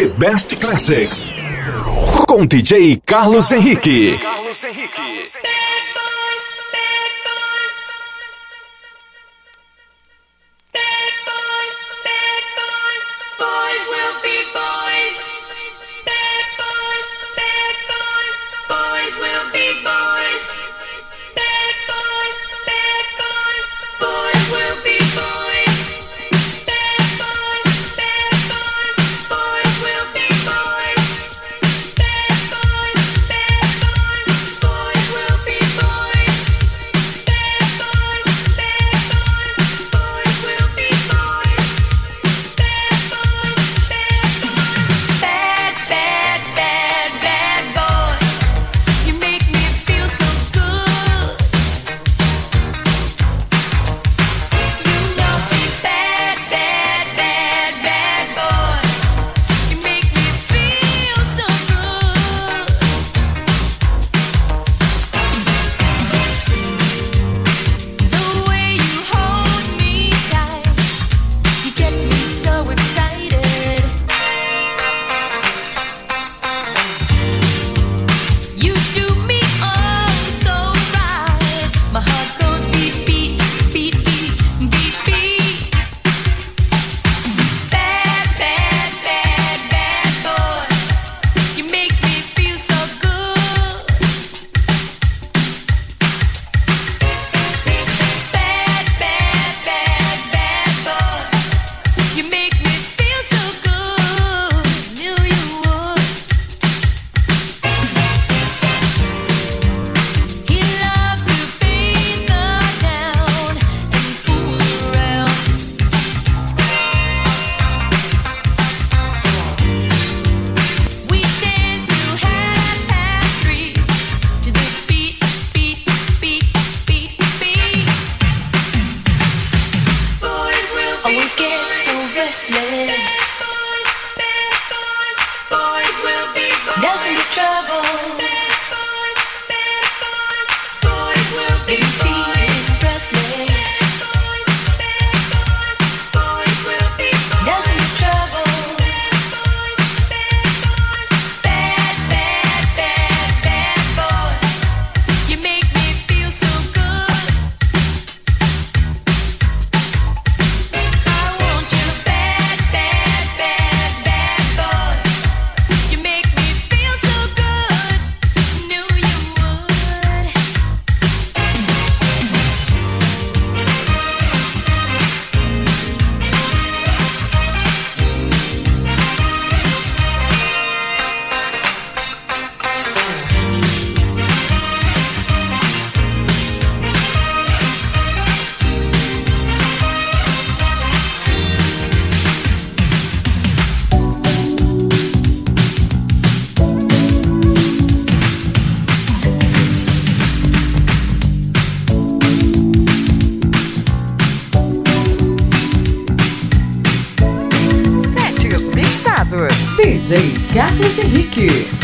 The Best Classics. Com DJ Carlos Henrique. Carlos Henrique. DJ Carlos Henrique.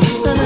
love.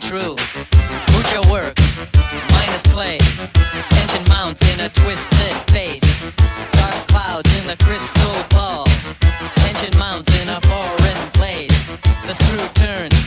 true. Mucho work, minus play. Tension mounts in a twisted face. Dark clouds in the crystal ball. Tension mounts in a foreign place. The screw turns.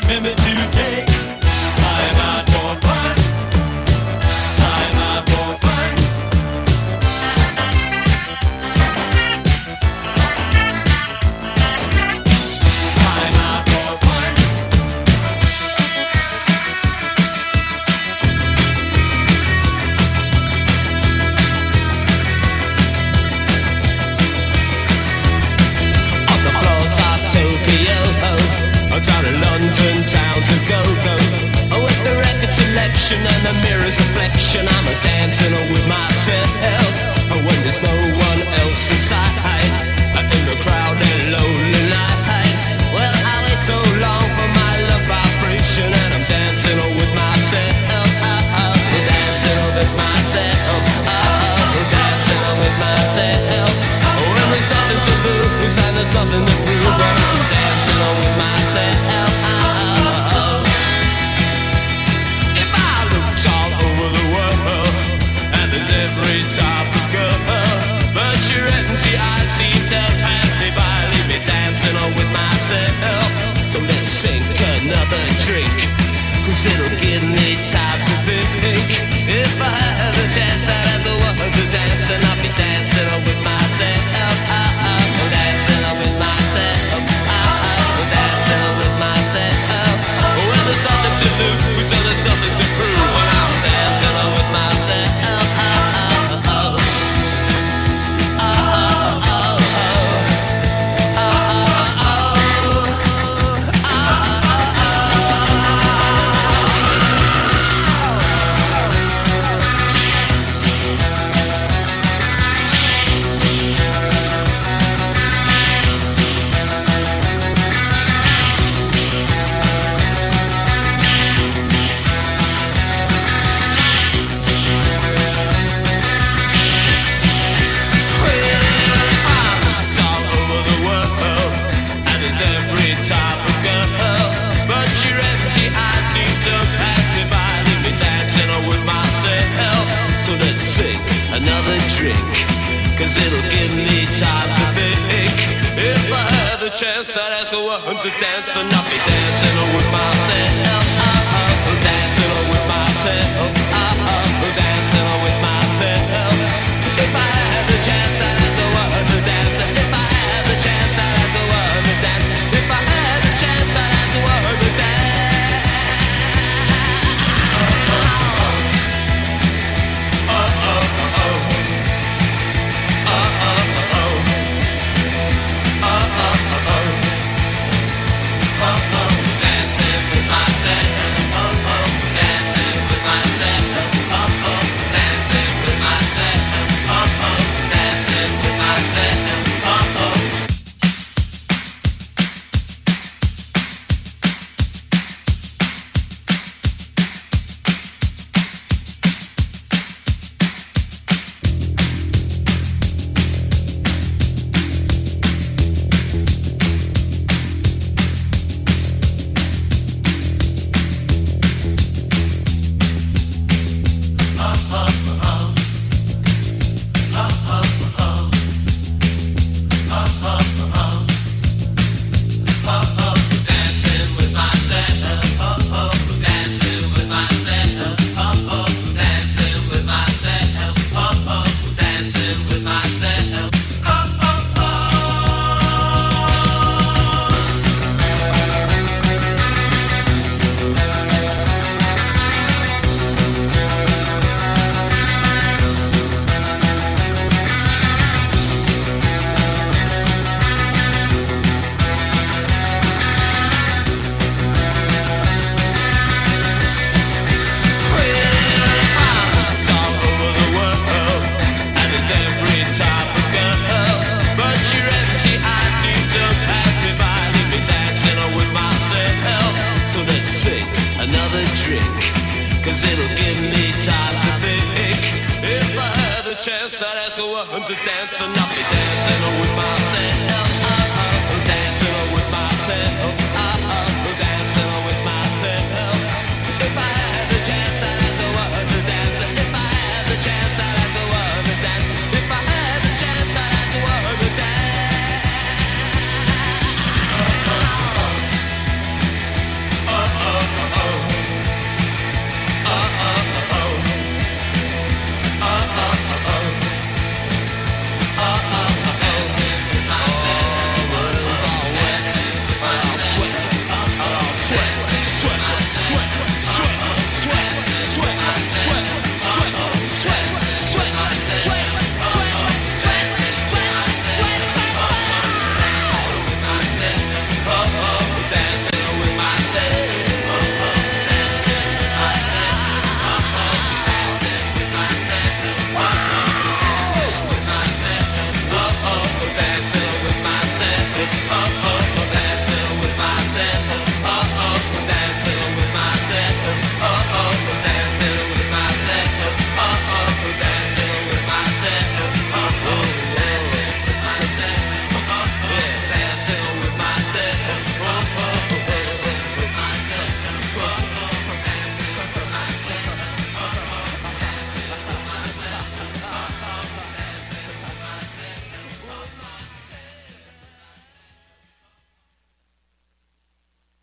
Remember today. dance, oh, I want to dance and I'll be dancing.